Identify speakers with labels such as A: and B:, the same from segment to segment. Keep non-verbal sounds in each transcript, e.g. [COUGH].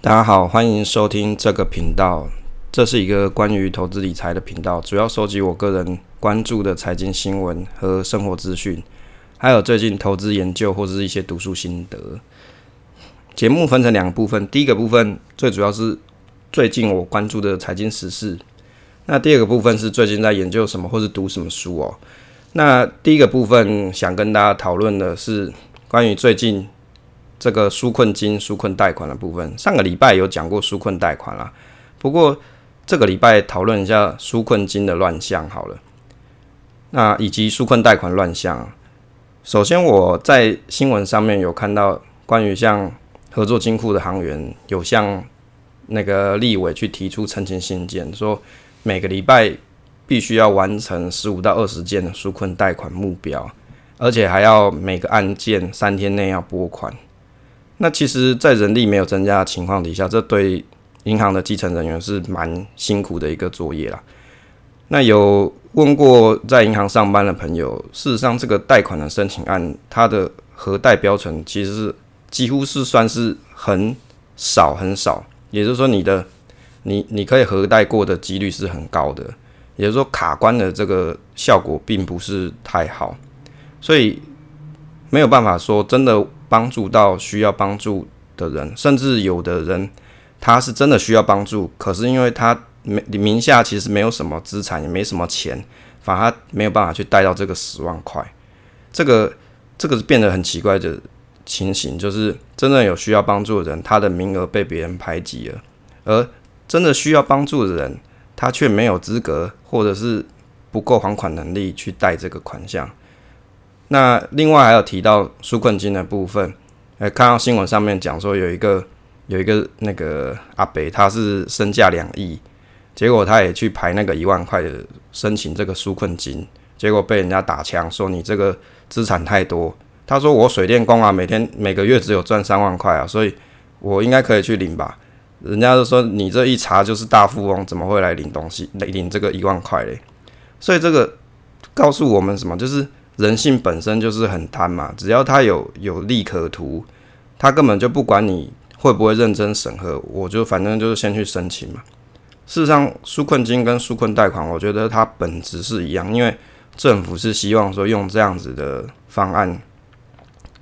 A: 大家好，欢迎收听这个频道。这是一个关于投资理财的频道，主要收集我个人关注的财经新闻和生活资讯，还有最近投资研究或者是一些读书心得。节目分成两个部分，第一个部分最主要是最近我关注的财经时事，那第二个部分是最近在研究什么或是读什么书哦。那第一个部分想跟大家讨论的是关于最近。这个纾困金、纾困贷款的部分，上个礼拜有讲过纾困贷款啦。不过这个礼拜讨论一下纾困金的乱象好了。那以及纾困贷款乱象，首先我在新闻上面有看到关于像合作金库的行员有向那个立委去提出澄清信件，说每个礼拜必须要完成十五到二十件的纾困贷款目标，而且还要每个案件三天内要拨款。那其实，在人力没有增加的情况底下，这对银行的基层人员是蛮辛苦的一个作业啦。那有问过在银行上班的朋友，事实上，这个贷款的申请案，它的核贷标准其实是几乎是算是很少很少，也就是说，你的你你可以核贷过的几率是很高的，也就是说，卡关的这个效果并不是太好，所以没有办法说真的。帮助到需要帮助的人，甚至有的人他是真的需要帮助，可是因为他没名下其实没有什么资产，也没什么钱，反而没有办法去贷到这个十万块。这个这个是变得很奇怪的情形，就是真正有需要帮助的人，他的名额被别人排挤了，而真的需要帮助的人，他却没有资格，或者是不够还款能力去贷这个款项。那另外还有提到纾困金的部分，呃，看到新闻上面讲说有一个有一个那个阿北，他是身价两亿，结果他也去排那个一万块的申请这个纾困金，结果被人家打枪，说你这个资产太多。他说我水电工啊，每天每个月只有赚三万块啊，所以我应该可以去领吧？人家就说你这一查就是大富翁，怎么会来领东西领领这个一万块嘞？所以这个告诉我们什么？就是。人性本身就是很贪嘛，只要他有有利可图，他根本就不管你会不会认真审核，我就反正就是先去申请嘛。事实上，纾困金跟纾困贷款，我觉得它本质是一样，因为政府是希望说用这样子的方案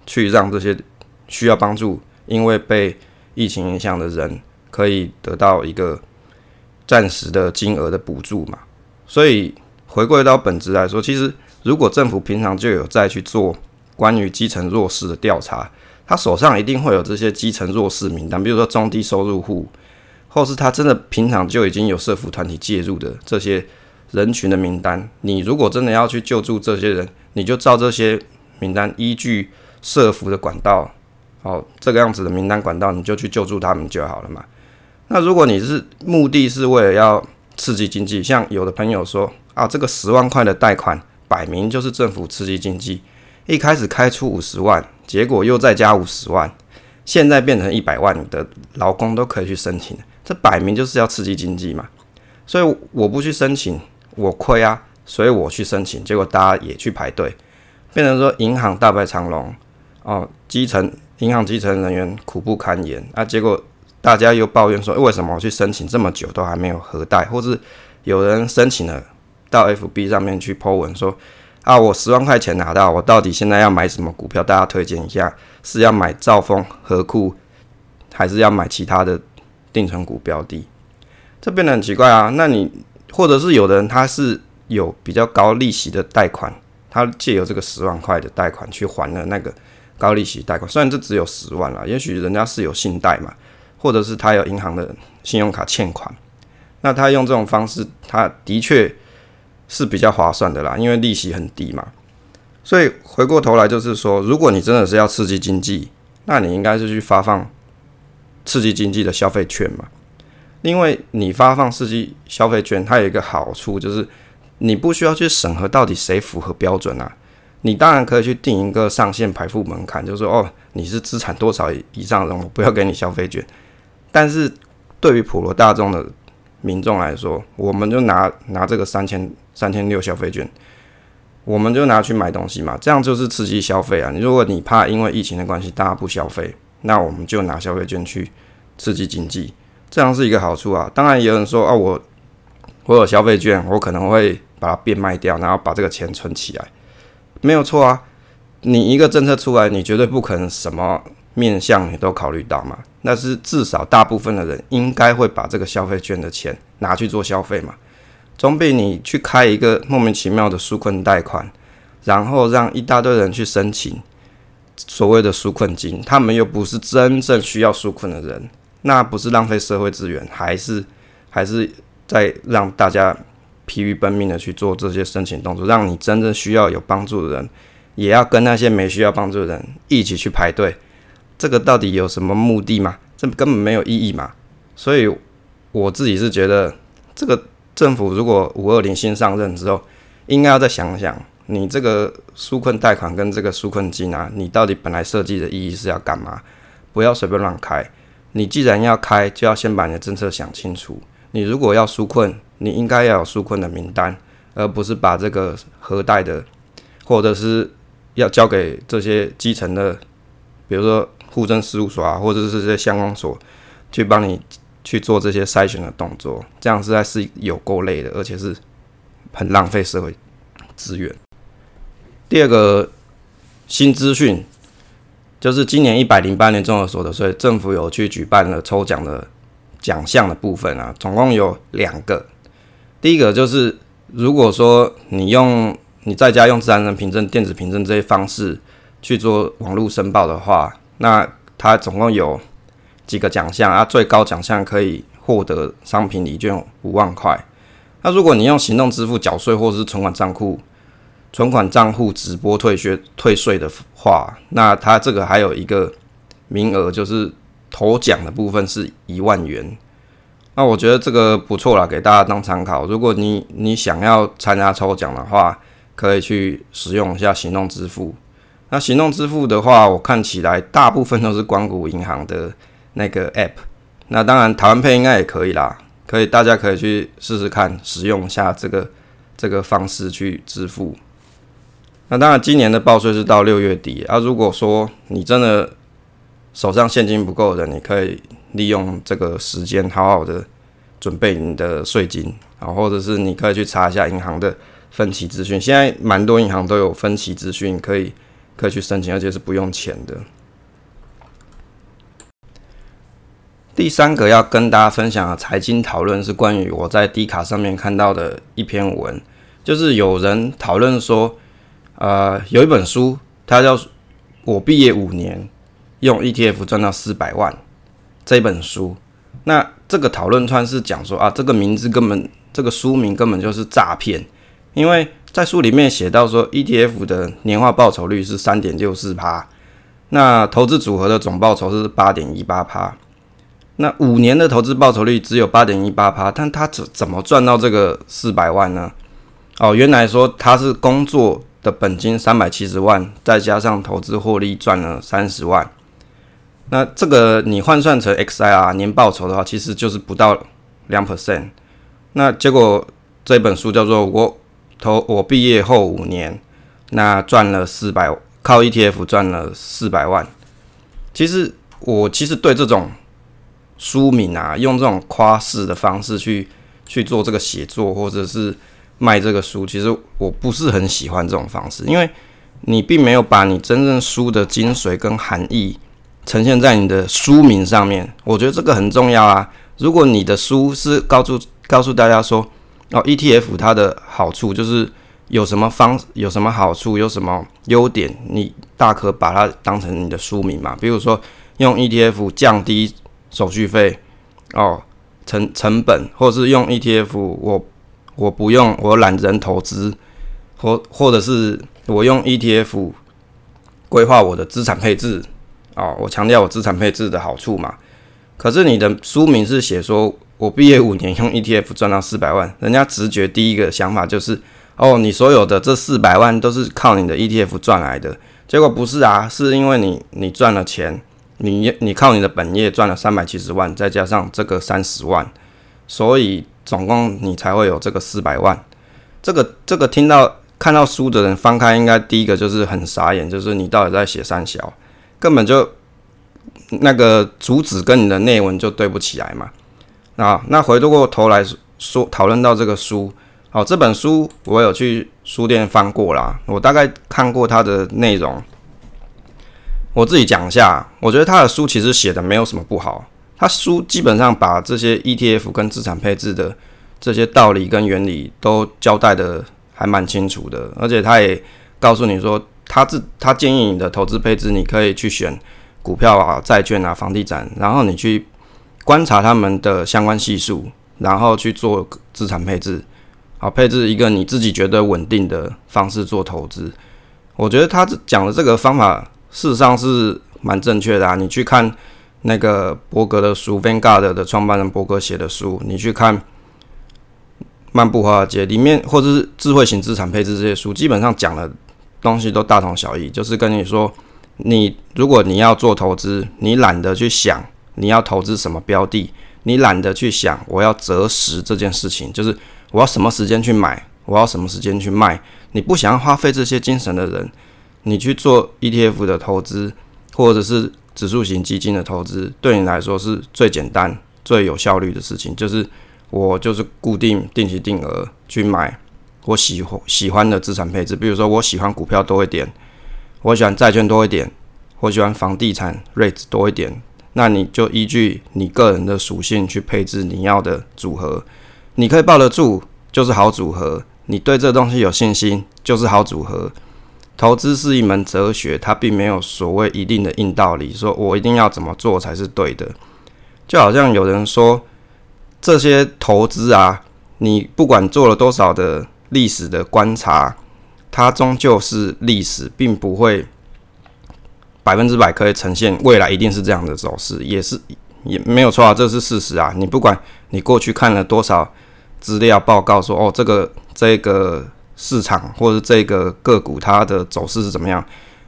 A: 去让这些需要帮助、因为被疫情影响的人可以得到一个暂时的金额的补助嘛。所以回归到本质来说，其实。如果政府平常就有在去做关于基层弱势的调查，他手上一定会有这些基层弱势名单，比如说中低收入户，或是他真的平常就已经有社服团体介入的这些人群的名单。你如果真的要去救助这些人，你就照这些名单，依据社服的管道，哦，这个样子的名单管道，你就去救助他们就好了嘛。那如果你是目的是为了要刺激经济，像有的朋友说啊，这个十万块的贷款。摆明就是政府刺激经济，一开始开出五十万，结果又再加五十万，现在变成一百万的劳工都可以去申请，这摆明就是要刺激经济嘛。所以我不去申请，我亏啊，所以我去申请，结果大家也去排队，变成说银行大排长龙，哦，基层银行基层人员苦不堪言啊。结果大家又抱怨说，为什么我去申请这么久都还没有核贷，或是有人申请了。到 FB 上面去 po 文说啊，我十万块钱拿到，我到底现在要买什么股票？大家推荐一下，是要买兆丰、和库，还是要买其他的定存股标的？这变得很奇怪啊。那你或者是有的人他是有比较高利息的贷款，他借由这个十万块的贷款去还了那个高利息贷款，虽然这只有十万了，也许人家是有信贷嘛，或者是他有银行的信用卡欠款，那他用这种方式，他的确。是比较划算的啦，因为利息很低嘛。所以回过头来就是说，如果你真的是要刺激经济，那你应该是去发放刺激经济的消费券嘛。因为你发放刺激消费券，它有一个好处就是你不需要去审核到底谁符合标准啊。你当然可以去定一个上限排付门槛，就是说哦，你是资产多少以上的人，我不要给你消费券。但是对于普罗大众的民众来说，我们就拿拿这个三千。三千六消费券，我们就拿去买东西嘛，这样就是刺激消费啊。你如果你怕因为疫情的关系大家不消费，那我们就拿消费券去刺激经济，这样是一个好处啊。当然，有人说啊，我我有消费券，我可能会把它变卖掉，然后把这个钱存起来，没有错啊。你一个政策出来，你绝对不可能什么面向你都考虑到嘛。那是至少大部分的人应该会把这个消费券的钱拿去做消费嘛，总比你去开一个莫名其妙的纾困贷款，然后让一大堆人去申请所谓的纾困金，他们又不是真正需要纾困的人，那不是浪费社会资源，还是还是在让大家疲于奔命的去做这些申请动作，让你真正需要有帮助的人。也要跟那些没需要帮助的人一起去排队，这个到底有什么目的吗？这根本没有意义嘛。所以我自己是觉得，这个政府如果五二零新上任之后，应该要再想想，你这个纾困贷款跟这个纾困金啊，你到底本来设计的意义是要干嘛？不要随便乱开。你既然要开，就要先把你的政策想清楚。你如果要纾困，你应该要有纾困的名单，而不是把这个核贷的，或者是。要交给这些基层的，比如说户政事务所啊，或者是这些相关所，去帮你去做这些筛选的动作，这样实在是有够累的，而且是很浪费社会资源。第二个新资讯就是今年一百零八年综合所得税，政府有去举办了抽奖的奖项的部分啊，总共有两个。第一个就是如果说你用你在家用自然人凭证、电子凭证这些方式去做网络申报的话，那它总共有几个奖项啊？最高奖项可以获得商品礼券五万块。那如果你用行动支付缴税或者是存款账户、存款账户直播退税退税的话，那它这个还有一个名额，就是头奖的部分是一万元。那我觉得这个不错啦，给大家当参考。如果你你想要参加抽奖的话，可以去使用一下行动支付。那行动支付的话，我看起来大部分都是光谷银行的那个 App。那当然，台湾配应该也可以啦，可以大家可以去试试看，使用一下这个这个方式去支付。那当然，今年的报税是到六月底啊。如果说你真的手上现金不够的，你可以利用这个时间好好的准备你的税金啊，或者是你可以去查一下银行的。分期资讯，现在蛮多银行都有分期资讯，可以可以去申请，而且是不用钱的。第三个要跟大家分享的财经讨论是关于我在 D 卡上面看到的一篇文，就是有人讨论说，呃，有一本书，它叫《我毕业五年用 ETF 赚到四百万》这本书。那这个讨论串是讲说啊，这个名字根本，这个书名根本就是诈骗。因为在书里面写到说，ETF 的年化报酬率是三点六四趴，那投资组合的总报酬是八点一八趴，那五年的投资报酬率只有八点一八趴，但他怎怎么赚到这个四百万呢？哦，原来说他是工作的本金三百七十万，再加上投资获利赚了三十万，那这个你换算成 XIR 年报酬的话，其实就是不到两 percent。那结果这本书叫做我。投我毕业后五年，那赚了四百，靠 ETF 赚了四百万。其实我其实对这种书名啊，用这种夸饰的方式去去做这个写作，或者是卖这个书，其实我不是很喜欢这种方式，因为你并没有把你真正书的精髓跟含义呈现在你的书名上面。我觉得这个很重要啊。如果你的书是告诉告诉大家说。哦，ETF 它的好处就是有什么方有什么好处，有什么优点，你大可把它当成你的书名嘛。比如说用 ETF 降低手续费哦，成成本，或者是用 ETF 我我不用我懒人投资，或或者是我用 ETF 规划我的资产配置哦，我强调我资产配置的好处嘛。可是你的书名是写说。我毕业五年用 ETF 赚到四百万，人家直觉第一个想法就是，哦，你所有的这四百万都是靠你的 ETF 赚来的。结果不是啊，是因为你你赚了钱，你你靠你的本业赚了三百七十万，再加上这个三十万，所以总共你才会有这个四百万。这个这个听到看到书的人翻开，应该第一个就是很傻眼，就是你到底在写三小，根本就那个主旨跟你的内文就对不起来嘛。啊，那回过头来说讨论到这个书，好，这本书我有去书店翻过啦，我大概看过它的内容。我自己讲一下，我觉得他的书其实写的没有什么不好。他书基本上把这些 ETF 跟资产配置的这些道理跟原理都交代的还蛮清楚的，而且他也告诉你说，他自他建议你的投资配置，你可以去选股票啊、债券啊、房地产，然后你去观察他们的相关系数，然后去做资产配置，好配置一个你自己觉得稳定的方式做投资。我觉得他讲的这个方法。事实上是蛮正确的啊！你去看那个伯格的书，Vanguard 的创办人伯格写的书，你去看《漫步华尔街》里面，或者是智慧型资产配置这些书，基本上讲的东西都大同小异，就是跟你说，你如果你要做投资，你懒得去想你要投资什么标的，你懒得去想我要择时这件事情，就是我要什么时间去买，我要什么时间去卖，你不想要花费这些精神的人。你去做 ETF 的投资，或者是指数型基金的投资，对你来说是最简单、最有效率的事情。就是我就是固定定期定额去买我喜欢喜欢的资产配置，比如说我喜欢股票多一点，我喜欢债券多一点，我喜欢房地产 rate 多一点，那你就依据你个人的属性去配置你要的组合。你可以抱得住，就是好组合；你对这东西有信心，就是好组合。投资是一门哲学，它并没有所谓一定的硬道理，说我一定要怎么做才是对的。就好像有人说，这些投资啊，你不管做了多少的历史的观察，它终究是历史，并不会百分之百可以呈现未来一定是这样的走势，也是也没有错啊，这是事实啊。你不管你过去看了多少资料报告，说哦，这个这个。市场或者这个个股它的走势是怎么样？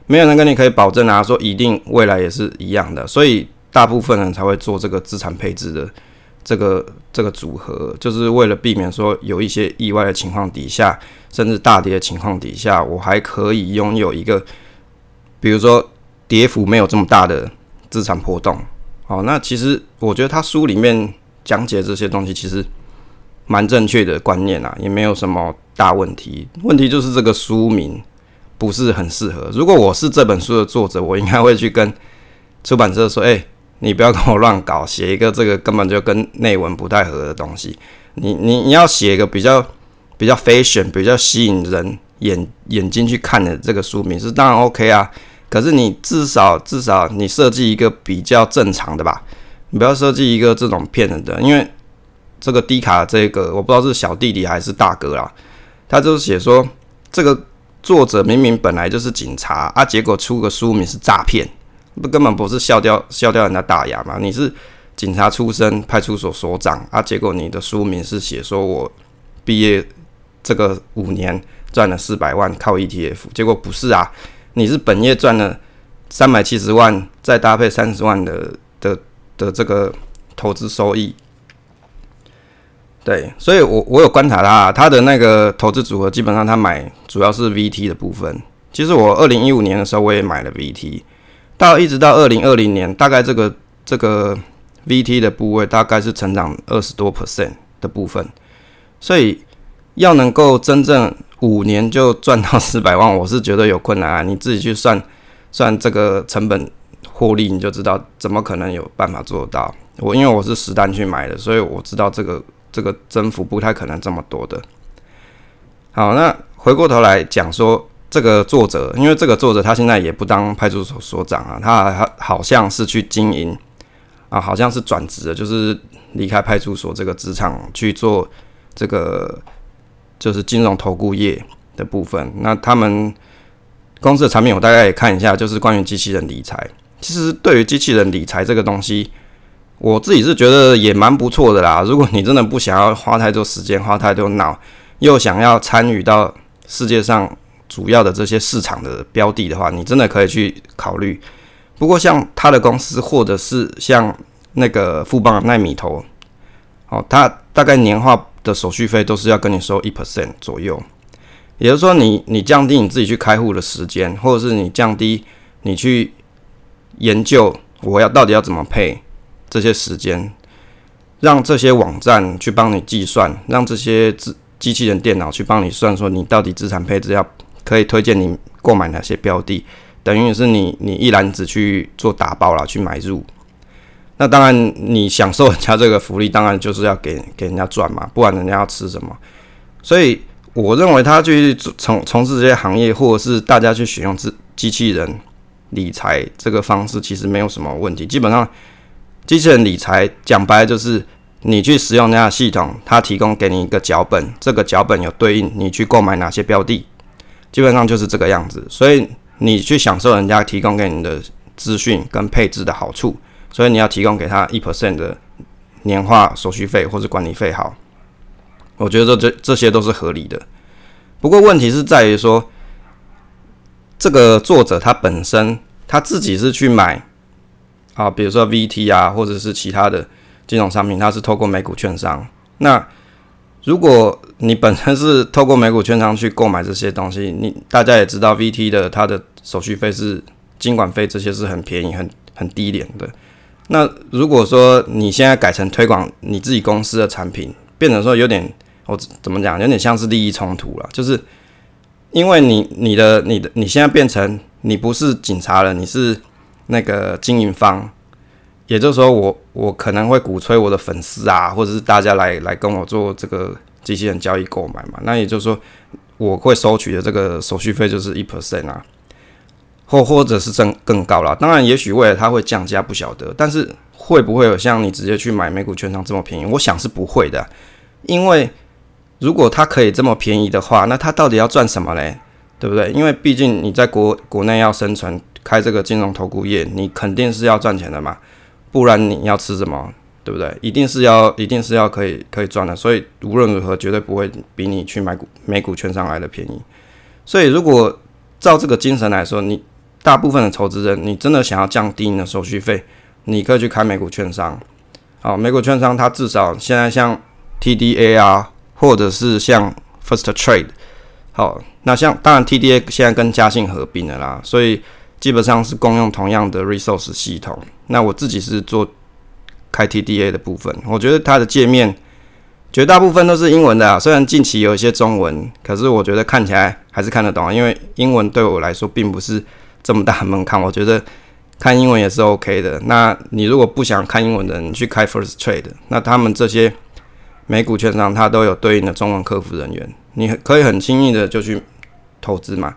A: 没有人跟你可以保证啊，说一定未来也是一样的，所以大部分人才会做这个资产配置的这个这个组合，就是为了避免说有一些意外的情况底下，甚至大跌的情况底下，我还可以拥有一个，比如说跌幅没有这么大的资产波动。好，那其实我觉得他书里面讲解这些东西，其实。蛮正确的观念啊，也没有什么大问题。问题就是这个书名不是很适合。如果我是这本书的作者，我应该会去跟出版社说：“哎，你不要跟我乱搞，写一个这个根本就跟内文不太合的东西。你你你要写一个比较比较 fashion、比较吸引人眼眼睛去看的这个书名是当然 OK 啊。可是你至少至少你设计一个比较正常的吧，你不要设计一个这种骗人的，因为。”这个低卡这个我不知道是小弟弟还是大哥啦，他就是写说这个作者明明本来就是警察啊，结果出个书名是诈骗，不根本不是笑掉笑掉人家大牙嘛？你是警察出身，派出所所长啊，结果你的书名是写说我毕业这个五年赚了四百万靠 ETF，结果不是啊，你是本业赚了三百七十万，再搭配三十万的的的这个投资收益。对，所以我我有观察他，他的那个投资组合基本上他买主要是 VT 的部分。其实我二零一五年的时候我也买了 VT，到一直到二零二零年，大概这个这个 VT 的部位大概是成长二十多 percent 的部分。所以要能够真正五年就赚到 [LAUGHS] 四百万，我是觉得有困难啊。你自己去算算这个成本获利，你就知道怎么可能有办法做到。我因为我是实单去买的，所以我知道这个。这个增幅不太可能这么多的。好，那回过头来讲说这个作者，因为这个作者他现在也不当派出所所长啊，他他好像是去经营啊，好像是转职的，就是离开派出所这个职场去做这个就是金融投顾业的部分。那他们公司的产品我大概也看一下，就是关于机器人理财。其实对于机器人理财这个东西。我自己是觉得也蛮不错的啦。如果你真的不想要花太多时间、花太多脑，又想要参与到世界上主要的这些市场的标的的话，你真的可以去考虑。不过像他的公司，或者是像那个富邦奈米投，哦，他大概年化的手续费都是要跟你收一 percent 左右。也就是说，你你降低你自己去开户的时间，或者是你降低你去研究。我要到底要怎么配这些时间，让这些网站去帮你计算，让这些机机器人电脑去帮你算，说你到底资产配置要可以推荐你购买哪些标的，等于是你你一篮子去做打包了去买入。那当然，你享受人家这个福利，当然就是要给给人家赚嘛，不然人家要吃什么？所以我认为他去从从事这些行业，或者是大家去使用机机器人理财这个方式，其实没有什么问题。基本上，机器人理财讲白就是你去使用人家系统，它提供给你一个脚本，这个脚本有对应你去购买哪些标的，基本上就是这个样子。所以你去享受人家提供给你的资讯跟配置的好处。所以你要提供给他一 percent 的年化手续费或者管理费，好，我觉得这这这些都是合理的。不过问题是在于说，这个作者他本身他自己是去买啊，比如说 VT 啊，或者是其他的金融商品，他是透过美股券商。那如果你本身是透过美股券商去购买这些东西，你大家也知道 VT 的它的手续费是金管费这些是很便宜、很很低廉的。那如果说你现在改成推广你自己公司的产品，变成说有点我怎么讲，有点像是利益冲突了，就是因为你你的你的你现在变成你不是警察了，你是那个经营方，也就是说我我可能会鼓吹我的粉丝啊，或者是大家来来跟我做这个机器人交易购买嘛，那也就是说我会收取的这个手续费就是一 percent 啊。或或者是更更高了，当然，也许未来它会降价，不晓得。但是会不会有像你直接去买美股券商这么便宜？我想是不会的，因为如果它可以这么便宜的话，那它到底要赚什么嘞？对不对？因为毕竟你在国国内要生存，开这个金融投顾业，你肯定是要赚钱的嘛，不然你要吃什么？对不对？一定是要一定是要可以可以赚的，所以无论如何绝对不会比你去买股美股券商来的便宜。所以如果照这个精神来说，你。大部分的投资人，你真的想要降低你的手续费，你可以去开美股券商。好，美股券商它至少现在像 TDA 啊，或者是像 First Trade。好，那像当然 TDA 现在跟嘉信合并了啦，所以基本上是共用同样的 resource 系统。那我自己是做开 TDA 的部分，我觉得它的界面绝大部分都是英文的啊，虽然近期有一些中文，可是我觉得看起来还是看得懂，因为英文对我来说并不是。这么大门槛，[LAUGHS] 我觉得看英文也是 OK 的。那你如果不想看英文的，你去开 First Trade，那他们这些美股券商，它都有对应的中文客服人员，你可以很轻易的就去投资嘛。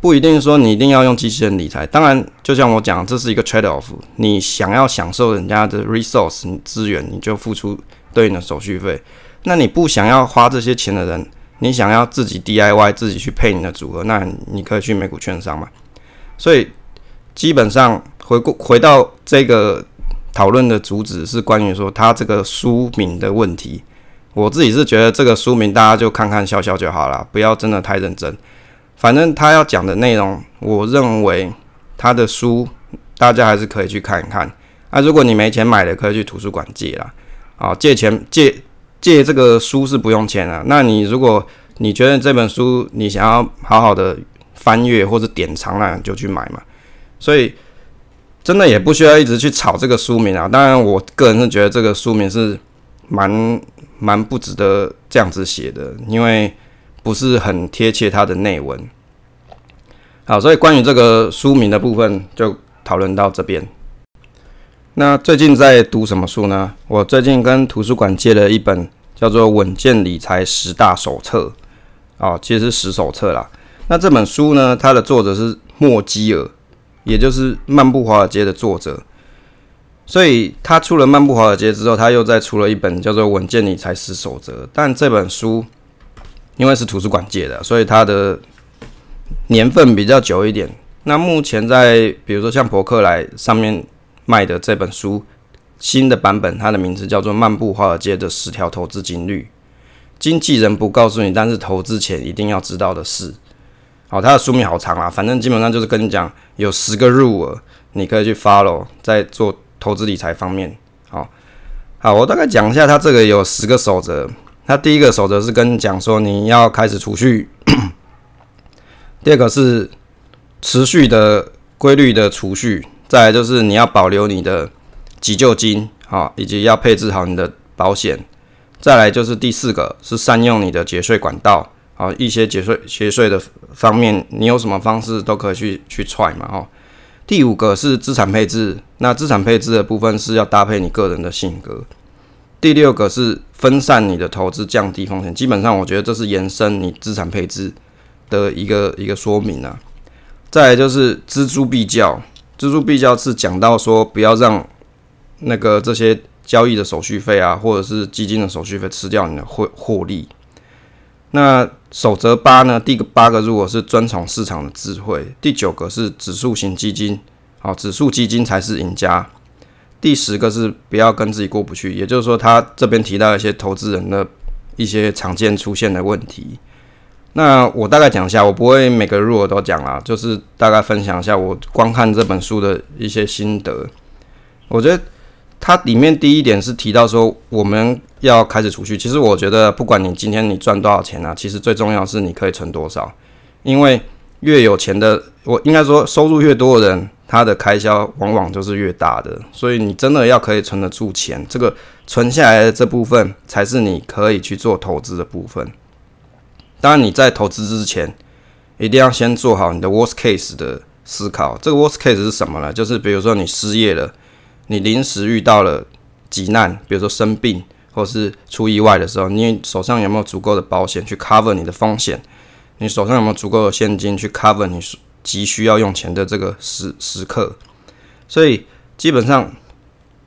A: 不一定说你一定要用机器人理财。当然，就像我讲，这是一个 trade off。你想要享受人家的 resource 资源，你就付出对应的手续费。那你不想要花这些钱的人，你想要自己 DIY 自己去配你的组合，那你可以去美股券商嘛。所以基本上回过回到这个讨论的主旨是关于说他这个书名的问题。我自己是觉得这个书名大家就看看笑笑就好了，不要真的太认真。反正他要讲的内容，我认为他的书大家还是可以去看一看。啊，如果你没钱买的，可以去图书馆借啦。啊，借钱借借这个书是不用钱的。那你如果你觉得这本书你想要好好的。翻阅或者典藏那就去买嘛，所以真的也不需要一直去炒这个书名啊。当然，我个人是觉得这个书名是蛮蛮不值得这样子写的，因为不是很贴切它的内文。好，所以关于这个书名的部分就讨论到这边。那最近在读什么书呢？我最近跟图书馆借了一本叫做《稳健理财十大手册》啊，其实是十手册啦。那这本书呢？它的作者是莫基尔，也就是《漫步华尔街》的作者。所以他出了《漫步华尔街》之后，他又再出了一本叫做《稳健理财十守则》。但这本书因为是图书馆借的，所以它的年份比较久一点。那目前在比如说像博客来上面卖的这本书新的版本，它的名字叫做《漫步华尔街的十条投资金律》，经纪人不告诉你，但是投资前一定要知道的事。好，它的书名好长啊，反正基本上就是跟你讲有十个 rule，你可以去 follow，在做投资理财方面。好，好，我大概讲一下，它这个有十个守则。它第一个守则是跟你讲说你要开始储蓄，[COUGHS] 第二个是持续的规律的储蓄，再来就是你要保留你的急救金，好，以及要配置好你的保险。再来就是第四个是善用你的节税管道，好，一些节税节税的方面，你有什么方式都可以去去踹嘛，哈。第五个是资产配置，那资产配置的部分是要搭配你个人的性格。第六个是分散你的投资，降低风险。基本上，我觉得这是延伸你资产配置的一个一个说明啊。再来就是锱铢必较，锱铢必较是讲到说不要让那个这些交易的手续费啊，或者是基金的手续费吃掉你的获获利。那守则八呢？第八个如果是遵从市场的智慧，第九个是指数型基金，好，指数基金才是赢家。第十个是不要跟自己过不去，也就是说，他这边提到一些投资人的一些常见出现的问题。那我大概讲一下，我不会每个 rule 都讲啦，就是大概分享一下我观看这本书的一些心得。我觉得。它里面第一点是提到说我们要开始储蓄。其实我觉得，不管你今天你赚多少钱啊，其实最重要是你可以存多少。因为越有钱的，我应该说收入越多的人，他的开销往往就是越大的。所以你真的要可以存得住钱，这个存下来的这部分才是你可以去做投资的部分。当然你在投资之前，一定要先做好你的 worst case 的思考。这个 worst case 是什么呢？就是比如说你失业了。你临时遇到了急难，比如说生病或是出意外的时候，你手上有没有足够的保险去 cover 你的风险？你手上有没有足够的现金去 cover 你急需要用钱的这个时时刻？所以基本上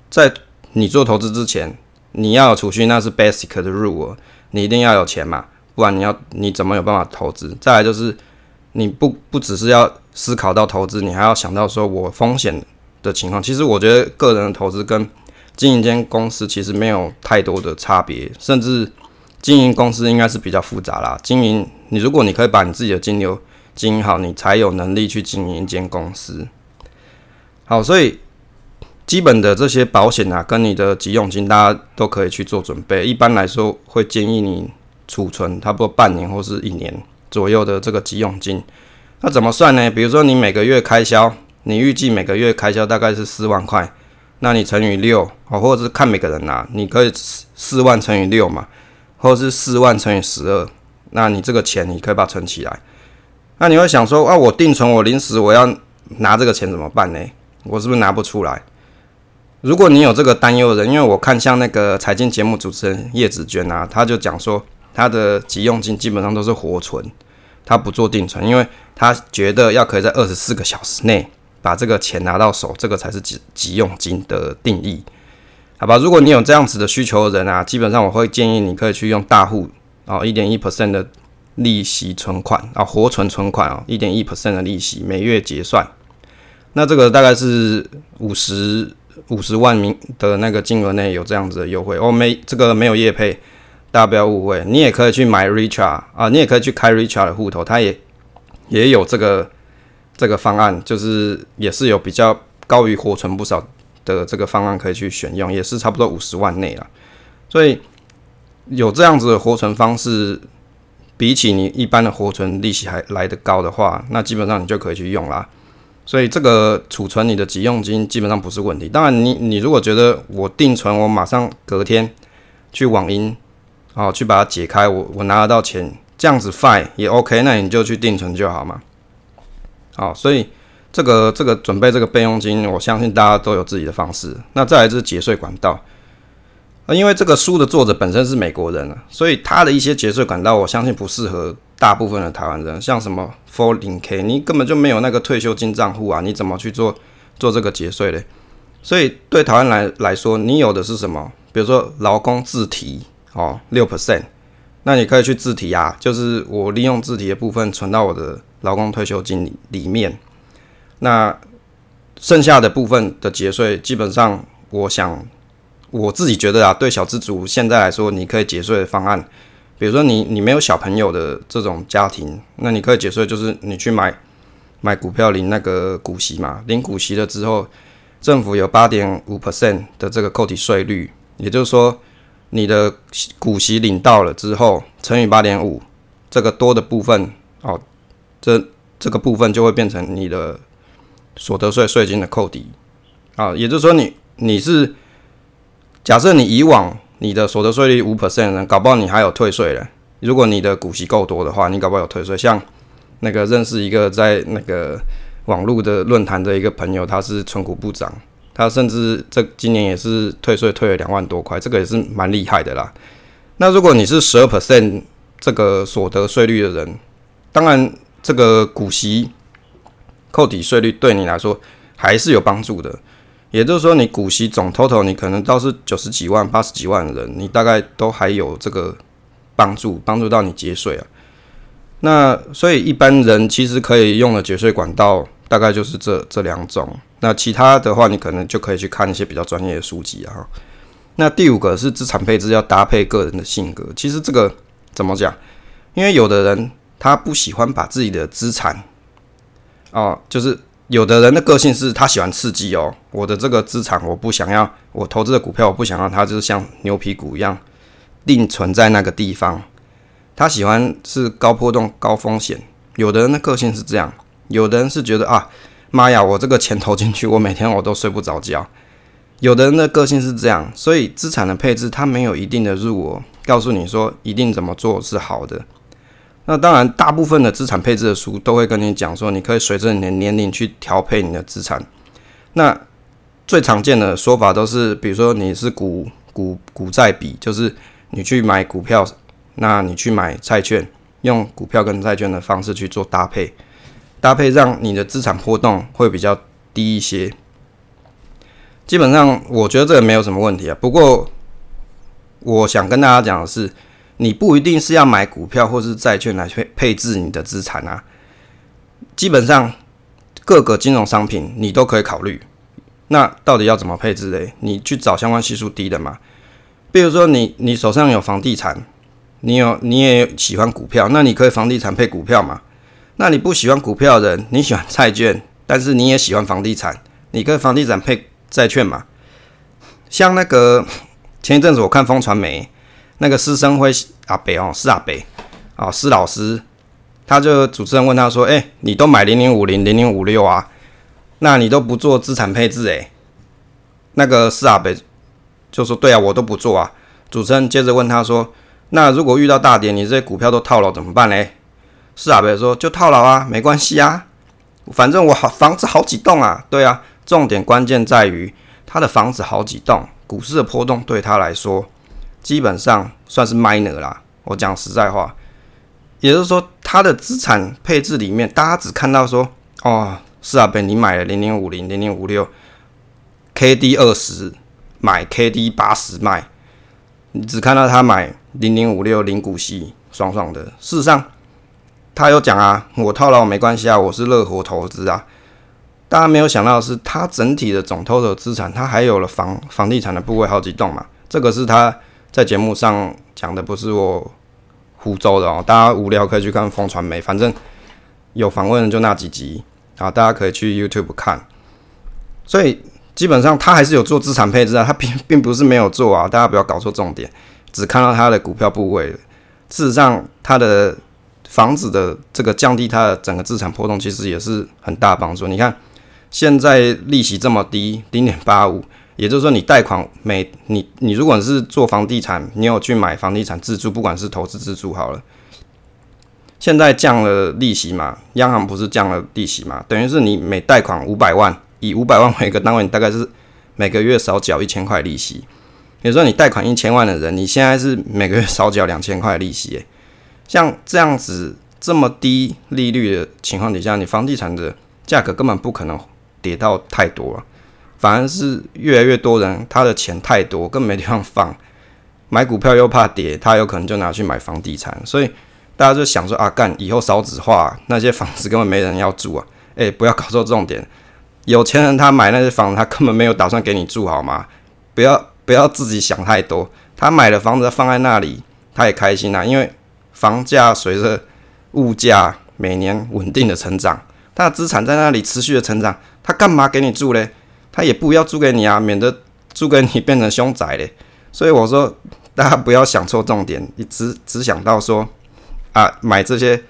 A: 在你做投资之前，你要有储蓄，那是 basic 的 rule。你一定要有钱嘛，不然你要你怎么有办法投资？再来就是你不不只是要思考到投资，你还要想到说我风险。的情况，其实我觉得个人的投资跟经营间公司其实没有太多的差别，甚至经营公司应该是比较复杂啦。经营你，如果你可以把你自己的金流经营好，你才有能力去经营一间公司。好，所以基本的这些保险啊，跟你的急用金，大家都可以去做准备。一般来说，会建议你储存差不多半年或是一年左右的这个急用金。那怎么算呢？比如说你每个月开销。你预计每个月开销大概是四万块，那你乘以六，哦，或者是看每个人拿，你可以四万乘以六嘛，或者是四万乘以十二，那你这个钱你可以把它存起来。那你会想说，啊，我定存，我临时我要拿这个钱怎么办呢？我是不是拿不出来？如果你有这个担忧的人，因为我看像那个财经节目主持人叶子娟啊，他就讲说，他的急用金基本上都是活存，他不做定存，因为他觉得要可以在二十四个小时内。把这个钱拿到手，这个才是急急用金的定义，好吧？如果你有这样子的需求的人啊，基本上我会建议你可以去用大户哦，一点一 percent 的利息存款啊，活存存款啊，一点一 percent 的利息，每月结算。那这个大概是五十五十万名的那个金额内有这样子的优惠哦，没这个没有业配，大家不要误会。你也可以去买 Richard 啊，你也可以去开 Richard 的户头，它也也有这个。这个方案就是也是有比较高于活存不少的这个方案可以去选用，也是差不多五十万内了。所以有这样子的活存方式，比起你一般的活存利息还来得高的话，那基本上你就可以去用啦。所以这个储存你的急用金基本上不是问题。当然，你你如果觉得我定存，我马上隔天去网银哦去把它解开，我我拿得到钱，这样子 fine 也 OK，那你就去定存就好嘛。好，所以这个这个准备这个备用金，我相信大家都有自己的方式。那再来就是节税管道，呃，因为这个书的作者本身是美国人啊，所以他的一些节税管道，我相信不适合大部分的台湾人。像什么 Four 零 K，你根本就没有那个退休金账户啊，你怎么去做做这个节税嘞？所以对台湾来来说，你有的是什么？比如说劳工自提哦，六 percent，那你可以去自提啊，就是我利用自提的部分存到我的。劳工退休金里里面，那剩下的部分的节税，基本上我想我自己觉得啊，对小资族现在来说，你可以节税的方案，比如说你你没有小朋友的这种家庭，那你可以节税，就是你去买买股票领那个股息嘛，领股息了之后，政府有八点五 percent 的这个扣抵税率，也就是说你的股息领到了之后乘以八点五，这个多的部分哦。这这个部分就会变成你的所得税税金的扣抵啊，也就是说，你你是假设你以往你的所得税率五 percent 呢，搞不好你还有退税了。如果你的股息够多的话，你搞不好有退税。像那个认识一个在那个网络的论坛的一个朋友，他是存股部长，他甚至这今年也是退税退了两万多块，这个也是蛮厉害的啦。那如果你是十二 percent 这个所得税率的人，当然这个股息扣抵税率对你来说还是有帮助的。也就是说，你股息总 total 你可能倒是九十几万、八十几万的人，你大概都还有这个帮助，帮助到你节税啊。那所以一般人其实可以用的节税管道大概就是这这两种。那其他的话，你可能就可以去看一些比较专业的书籍啊。那第五个是资产配置要搭配个人的性格。其实这个怎么讲？因为有的人他不喜欢把自己的资产，哦，就是。有的人的个性是他喜欢刺激哦，我的这个资产我不想要，我投资的股票我不想让它就是像牛皮股一样定存在那个地方。他喜欢是高波动高风险。有的人的个性是这样，有的人是觉得啊，妈呀，我这个钱投进去，我每天我都睡不着觉。有的人的个性是这样，所以资产的配置它没有一定的入额，告诉你说一定怎么做是好的。那当然，大部分的资产配置的书都会跟你讲说，你可以随着你的年龄去调配你的资产。那最常见的说法都是，比如说你是股股股债比，就是你去买股票，那你去买债券，用股票跟债券的方式去做搭配，搭配让你的资产波动会比较低一些。基本上，我觉得这个没有什么问题啊。不过，我想跟大家讲的是。你不一定是要买股票或是债券来配配置你的资产啊，基本上各个金融商品你都可以考虑。那到底要怎么配置嘞？你去找相关系数低的嘛。比如说你你手上有房地产，你有你也喜欢股票，那你可以房地产配股票嘛。那你不喜欢股票的人，你喜欢债券，但是你也喜欢房地产，你可以房地产配债券嘛。像那个前一阵子我看风传媒。那个师生会阿北哦，是阿北啊，施老师，他就主持人问他说：“哎，你都买零零五零、零零五六啊？那你都不做资产配置？”哎，那个是阿北就说：“对啊，我都不做啊。”主持人接着问他说：“那如果遇到大跌，你这些股票都套牢怎么办嘞？”是阿北说：“就套牢啊，没关系啊，反正我好房子好几栋啊。”对啊，重点关键在于他的房子好几栋，股市的波动对他来说。基本上算是 minor 啦，我讲实在话，也就是说，它的资产配置里面，大家只看到说，哦，是啊，被你买了零零五零、零零五六，K D 二十买，K D 八十卖，你只看到他买零零五六零股息，爽爽的。事实上，他有讲啊，我套牢没关系啊，我是乐活投资啊。大家没有想到的是，他整体的总投的资产，他还有了房房地产的部位好几栋嘛，这个是他。在节目上讲的不是我湖州的哦，大家无聊可以去看风传媒，反正有访问就那几集啊，大家可以去 YouTube 看。所以基本上他还是有做资产配置啊，他 [LAUGHS] 并并不是没有做啊，大家不要搞错重点，只看到他的股票部位。事实上，他的房子的这个降低他的整个资产波动，其实也是很大帮助。你看现在利息这么低，零点八五。也就是说，你贷款每你你如果是做房地产，你有去买房地产自住，不管是投资自住好了，现在降了利息嘛，央行不是降了利息嘛，等于是你每贷款五百万，以五百万为一个单位，你大概是每个月少缴一千块利息。比如说你贷款一千万的人，你现在是每个月少缴两千块利息，诶，像这样子这么低利率的情况底下，你房地产的价格根本不可能跌到太多了。反而是越来越多人，他的钱太多，根本没地方放。买股票又怕跌，他有可能就拿去买房地产。所以大家就想说啊，干以后少子化，那些房子根本没人要住啊。诶，不要搞错重点。有钱人他买那些房子，他根本没有打算给你住，好吗？不要不要自己想太多。他买了房子放在那里，他也开心啊，因为房价随着物价每年稳定的成长，他的资产在那里持续的成长，他干嘛给你住嘞？他也不要租给你啊，免得租给你变成凶宅嘞。[LAUGHS] 所以我说，大家不要想错重点，你只只想到说啊，买这些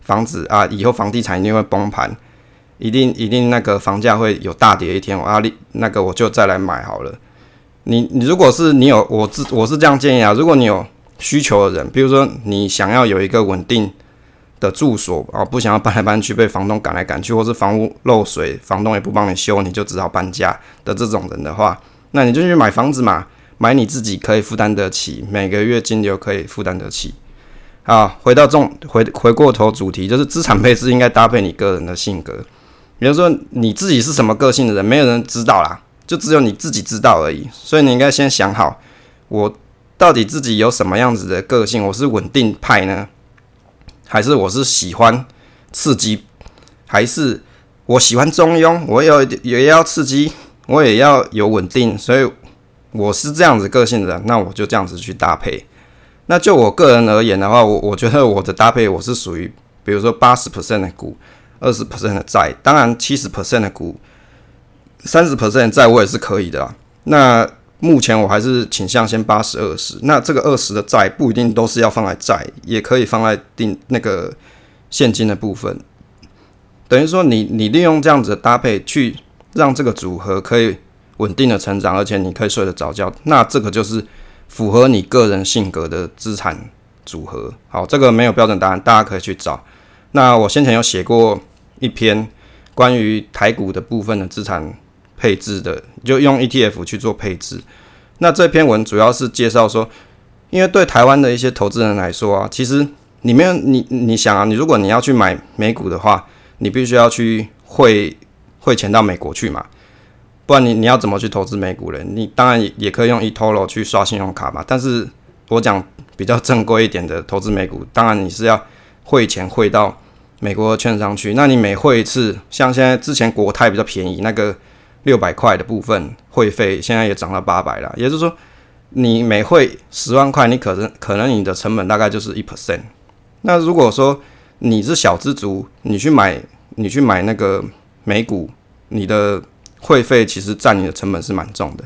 A: 房子啊，以后房地产一定会崩盘。一定一定那个房价会有大跌一天，我阿力那个我就再来买好了。你你如果是你有我自我是这样建议啊，如果你有需求的人，比如说你想要有一个稳定的住所啊，不想要搬来搬去被房东赶来赶去，或是房屋漏水，房东也不帮你修，你就只好搬家的这种人的话，那你就去买房子嘛，买你自己可以负担得起，每个月金流可以负担得起。啊，回到重回回过头主题，就是资产配置应该搭配你个人的性格。比如说你自己是什么个性的人，没有人知道啦。就只有你自己知道而已，所以你应该先想好，我到底自己有什么样子的个性？我是稳定派呢，还是我是喜欢刺激？还是我喜欢中庸？我有也要刺激，我也要有稳定，所以我是这样子个性的，那我就这样子去搭配。那就我个人而言的话，我我觉得我的搭配我是属于，比如说八十 percent 的股，二十 percent 的债，当然七十 percent 的股。三十 percent 债我也是可以的。那目前我还是倾向先八十二十。那这个二十的债不一定都是要放在债，也可以放在定那个现金的部分。等于说，你你利用这样子的搭配去让这个组合可以稳定的成长，而且你可以睡得着觉。那这个就是符合你个人性格的资产组合。好，这个没有标准答案，大家可以去找。那我先前有写过一篇关于台股的部分的资产。配置的就用 ETF 去做配置。那这篇文主要是介绍说，因为对台湾的一些投资人来说啊，其实你没有你你想啊，你如果你要去买美股的话，你必须要去汇汇钱到美国去嘛，不然你你要怎么去投资美股呢？你当然也也可以用 eToro 去刷信用卡嘛。但是我讲比较正规一点的投资美股，当然你是要汇钱汇到美国的券商去。那你每汇一次，像现在之前国泰比较便宜那个。六百块的部分会费现在也涨到八百了，也就是说，你每汇十万块，你可能可能你的成本大概就是一 percent。那如果说你是小资族，你去买你去买那个美股，你的会费其实占你的成本是蛮重的。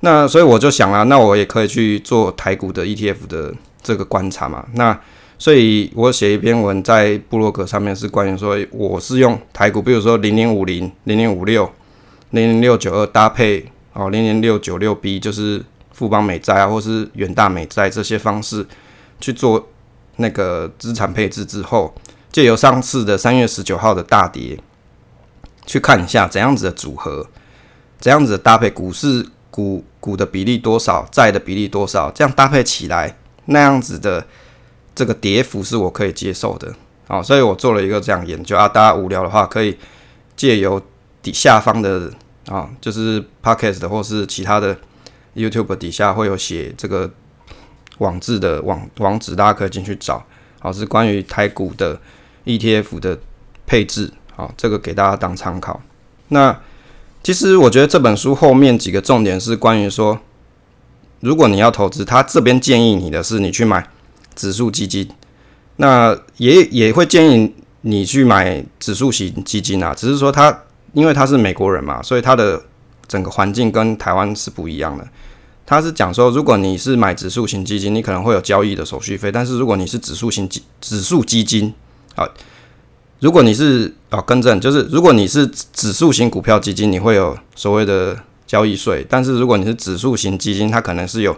A: 那所以我就想了，那我也可以去做台股的 ETF 的这个观察嘛。那所以我写一篇文在部落格上面是关于说，我是用台股，比如说零零五零、零零五六。零零六九二搭配哦，零零六九六 B 就是富邦美债啊，或是远大美债这些方式去做那个资产配置之后，借由上次的三月十九号的大跌，去看一下怎样子的组合，怎样子的搭配，股市股股的比例多少，债的比例多少，这样搭配起来那样子的这个跌幅是我可以接受的。好，所以我做了一个这样研究啊，大家无聊的话可以借由底下方的。啊，就是 podcast 或是其他的 YouTube 底下会有写这个网志的网网址，大家可以进去找。好，是关于台股的 ETF 的配置。好，这个给大家当参考。那其实我觉得这本书后面几个重点是关于说，如果你要投资，他这边建议你的是你去买指数基金，那也也会建议你去买指数型基金啊，只是说他。因为他是美国人嘛，所以他的整个环境跟台湾是不一样的。他是讲说，如果你是买指数型基金，你可能会有交易的手续费；但是如果你是指数型基指数基金，啊，如果你是啊，更正就是，如果你是指数型股票基金，你会有所谓的交易税；但是如果你是指数型基金，它可能是有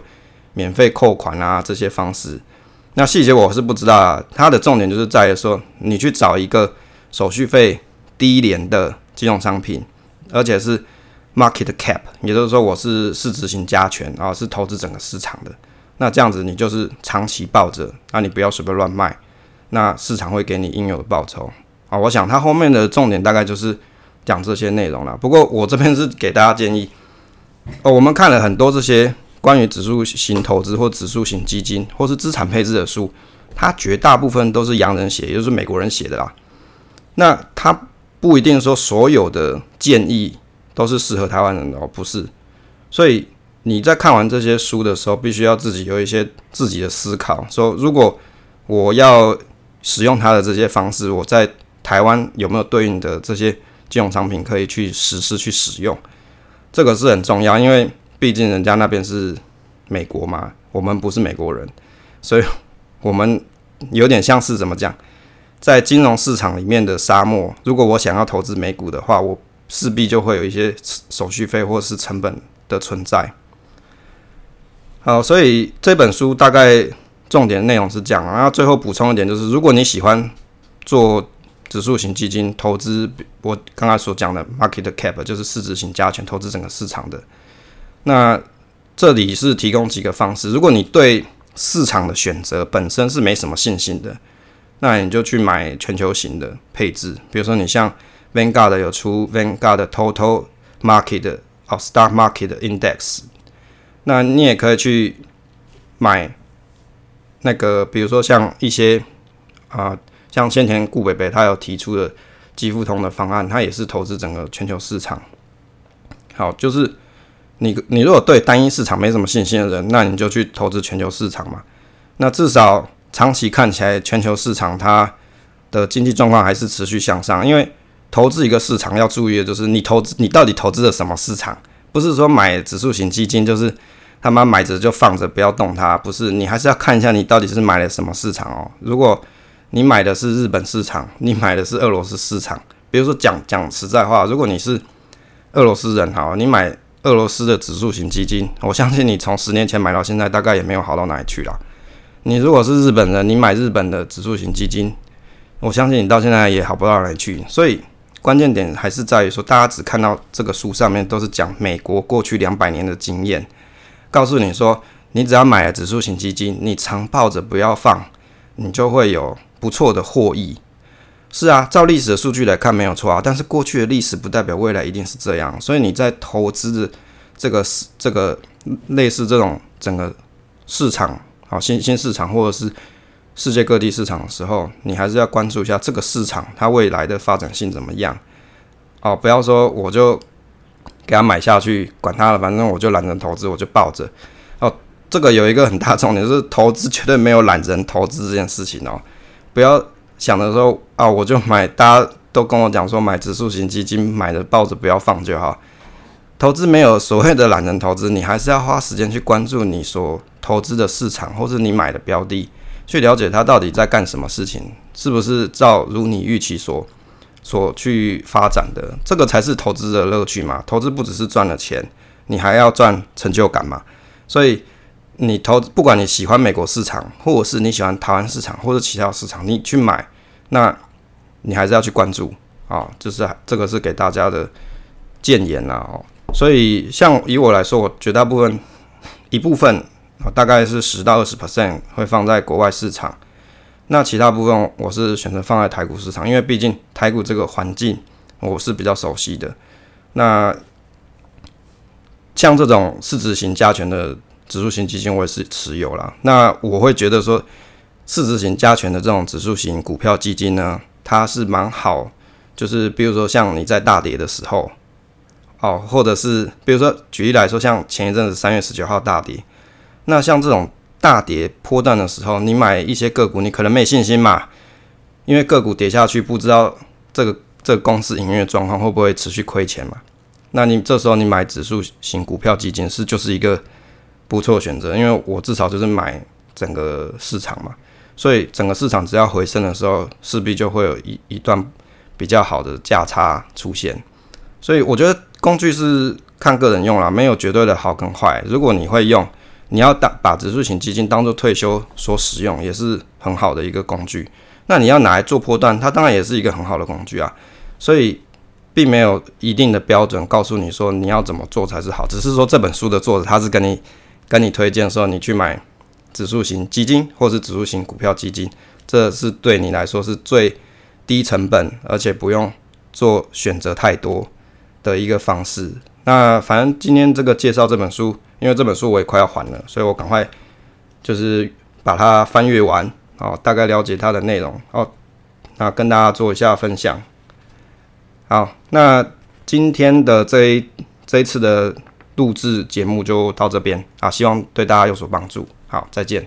A: 免费扣款啊这些方式。那细节我是不知道啊。它的重点就是在于说，你去找一个手续费低廉的。金融商品，而且是 market cap，也就是说我是市值型加权啊，是投资整个市场的。那这样子你就是长期抱着，那你不要随便乱卖，那市场会给你应有的报酬啊。我想它后面的重点大概就是讲这些内容了。不过我这边是给大家建议，哦，我们看了很多这些关于指数型投资或指数型基金或是资产配置的书，它绝大部分都是洋人写，也就是美国人写的啦。那他。不一定说所有的建议都是适合台湾人的哦，不是。所以你在看完这些书的时候，必须要自己有一些自己的思考。说如果我要使用它的这些方式，我在台湾有没有对应的这些金融商品可以去实施去使用？这个是很重要，因为毕竟人家那边是美国嘛，我们不是美国人，所以我们有点像是怎么讲？在金融市场里面的沙漠，如果我想要投资美股的话，我势必就会有一些手续费或是成本的存在。好，所以这本书大概重点内容是这样。然后最后补充一点，就是如果你喜欢做指数型基金投资，我刚才所讲的 market cap 就是市值型加权投资整个市场的。那这里是提供几个方式。如果你对市场的选择本身是没什么信心的，那你就去买全球型的配置。比如说，你像 Vanguard 有出 Vanguard Total Market 哦 Stock Market Index，那你也可以去买那个，比如说像一些啊。像先前顾北北他有提出的基富通的方案，他也是投资整个全球市场。好，就是你你如果对单一市场没什么信心的人，那你就去投资全球市场嘛。那至少长期看起来，全球市场它的经济状况还是持续向上。因为投资一个市场要注意的就是，你投资你到底投资了什么市场？不是说买指数型基金就是他妈买着就放着不要动它，不是，你还是要看一下你到底是买了什么市场哦。如果你买的是日本市场，你买的是俄罗斯市场。比如说讲讲实在话，如果你是俄罗斯人，好，你买俄罗斯的指数型基金，我相信你从十年前买到现在，大概也没有好到哪里去了。你如果是日本人，你买日本的指数型基金，我相信你到现在也好不到哪里去。所以关键点还是在于说，大家只看到这个书上面都是讲美国过去两百年的经验，告诉你说，你只要买了指数型基金，你常抱着不要放，你就会有。不错的获益，是啊，照历史的数据来看没有错啊，但是过去的历史不代表未来一定是这样，所以你在投资这个这个类似这种整个市场好新新市场或者是世界各地市场的时候，你还是要关注一下这个市场它未来的发展性怎么样哦，不要说我就给它买下去，管它了，反正我就懒人投资，我就抱着哦。这个有一个很大重点，是投资绝对没有懒人投资这件事情哦。不要想着说啊，我就买，大家都跟我讲说买指数型基金，买的抱着不要放就好。投资没有所谓的懒人投资，你还是要花时间去关注你所投资的市场，或是你买的标的，去了解它到底在干什么事情，是不是照如你预期所所去发展的，这个才是投资的乐趣嘛。投资不只是赚了钱，你还要赚成就感嘛。所以。你投不管你喜欢美国市场，或者是你喜欢台湾市场，或者其他市场，你去买，那你还是要去关注啊。就是这个是给大家的建言啦哦。所以像以我来说，我绝大部分一部分，大概是十到二十 percent 会放在国外市场，那其他部分我是选择放在台股市场，因为毕竟台股这个环境我是比较熟悉的。那像这种市值型加权的。指数型基金我也是持有了，那我会觉得说，市值型加权的这种指数型股票基金呢，它是蛮好，就是比如说像你在大跌的时候，哦，或者是比如说举例来说，像前一阵子三月十九号大跌，那像这种大跌波段的时候，你买一些个股，你可能没信心嘛，因为个股跌下去，不知道这个这个公司营运状况会不会持续亏钱嘛，那你这时候你买指数型股票基金是就是一个。不错选择，因为我至少就是买整个市场嘛，所以整个市场只要回升的时候，势必就会有一一段比较好的价差出现。所以我觉得工具是看个人用啦，没有绝对的好跟坏。如果你会用，你要当把指数型基金当做退休所使用，也是很好的一个工具。那你要拿来做波段，它当然也是一个很好的工具啊。所以并没有一定的标准告诉你说你要怎么做才是好，只是说这本书的作者他是跟你。跟你推荐说，你去买指数型基金或是指数型股票基金，这是对你来说是最低成本，而且不用做选择太多的一个方式。那反正今天这个介绍这本书，因为这本书我也快要还了，所以我赶快就是把它翻阅完，哦，大概了解它的内容，哦，那跟大家做一下分享。好，那今天的这一这一次的。录制节目就到这边啊，希望对大家有所帮助。好，再见。